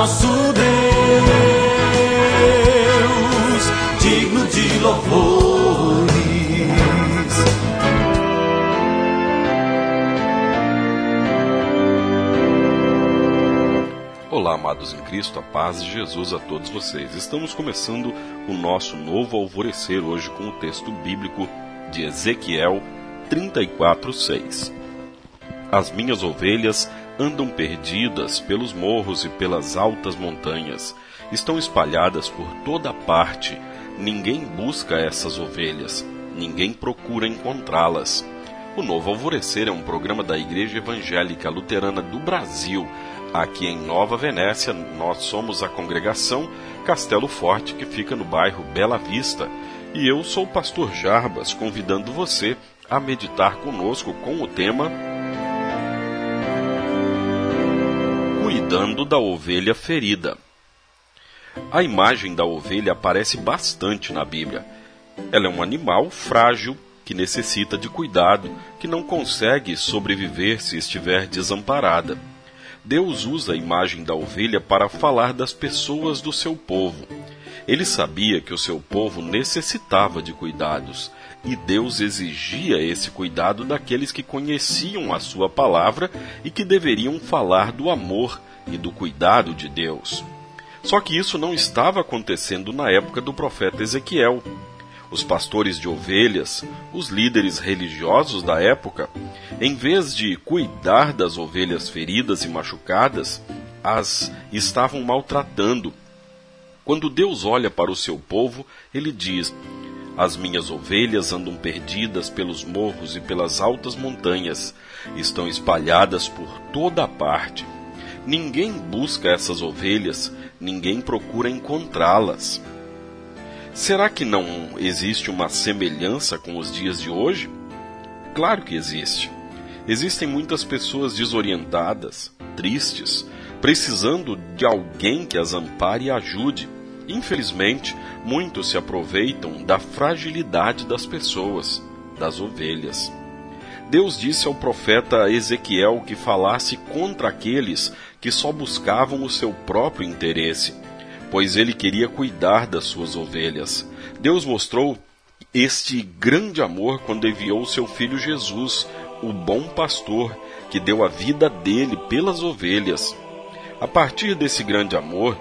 nosso Deus, digno de louvores. Olá, amados em Cristo, a paz de Jesus a todos vocês. Estamos começando o nosso novo alvorecer hoje com o texto bíblico de Ezequiel 34:6. As minhas ovelhas andam perdidas pelos morros e pelas altas montanhas. Estão espalhadas por toda parte. Ninguém busca essas ovelhas. Ninguém procura encontrá-las. O Novo Alvorecer é um programa da Igreja Evangélica Luterana do Brasil. Aqui em Nova Venécia, nós somos a congregação Castelo Forte, que fica no bairro Bela Vista. E eu sou o pastor Jarbas, convidando você a meditar conosco com o tema Cuidando da ovelha ferida. A imagem da ovelha aparece bastante na Bíblia. Ela é um animal frágil que necessita de cuidado, que não consegue sobreviver se estiver desamparada. Deus usa a imagem da ovelha para falar das pessoas do seu povo. Ele sabia que o seu povo necessitava de cuidados e Deus exigia esse cuidado daqueles que conheciam a sua palavra e que deveriam falar do amor e do cuidado de Deus. Só que isso não estava acontecendo na época do profeta Ezequiel. Os pastores de ovelhas, os líderes religiosos da época, em vez de cuidar das ovelhas feridas e machucadas, as estavam maltratando. Quando Deus olha para o seu povo, ele diz: as minhas ovelhas andam perdidas pelos morros e pelas altas montanhas, estão espalhadas por toda a parte. Ninguém busca essas ovelhas, ninguém procura encontrá-las. Será que não existe uma semelhança com os dias de hoje? Claro que existe. Existem muitas pessoas desorientadas, tristes, precisando de alguém que as ampare e ajude Infelizmente, muitos se aproveitam da fragilidade das pessoas, das ovelhas. Deus disse ao profeta Ezequiel que falasse contra aqueles que só buscavam o seu próprio interesse, pois ele queria cuidar das suas ovelhas. Deus mostrou este grande amor quando enviou seu filho Jesus, o bom pastor, que deu a vida dele pelas ovelhas. A partir desse grande amor,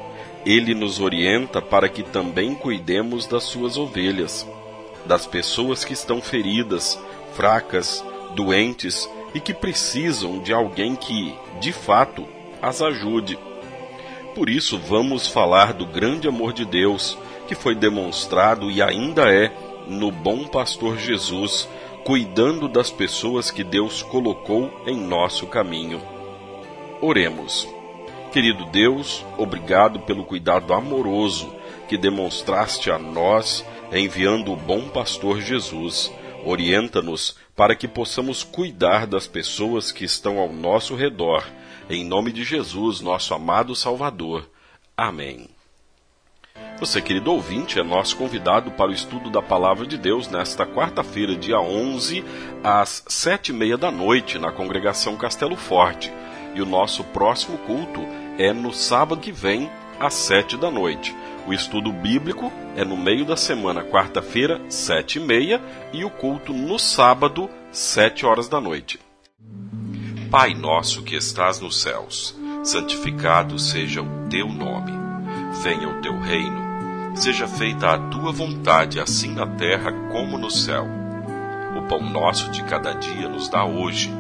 ele nos orienta para que também cuidemos das suas ovelhas, das pessoas que estão feridas, fracas, doentes e que precisam de alguém que, de fato, as ajude. Por isso, vamos falar do grande amor de Deus, que foi demonstrado e ainda é no bom pastor Jesus, cuidando das pessoas que Deus colocou em nosso caminho. Oremos. Querido Deus, obrigado pelo cuidado amoroso que demonstraste a nós enviando o bom pastor Jesus. Orienta-nos para que possamos cuidar das pessoas que estão ao nosso redor. Em nome de Jesus, nosso amado Salvador. Amém. Você, querido ouvinte, é nosso convidado para o estudo da Palavra de Deus nesta quarta-feira, dia 11, às sete e meia da noite, na congregação Castelo Forte. E o nosso próximo culto é no sábado que vem, às sete da noite. O estudo bíblico é no meio da semana, quarta-feira, sete e meia, e o culto no sábado, sete horas da noite. Pai nosso que estás nos céus, santificado seja o teu nome. Venha o teu reino. Seja feita a tua vontade, assim na terra como no céu. O pão nosso de cada dia nos dá hoje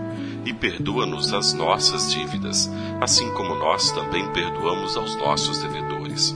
e perdoa-nos as nossas dívidas, assim como nós também perdoamos aos nossos devedores.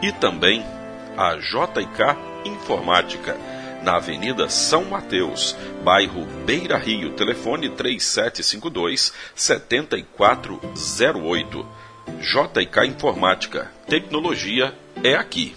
E também a JK Informática, na Avenida São Mateus, bairro Beira Rio. Telefone 3752-7408. JK Informática. Tecnologia é aqui.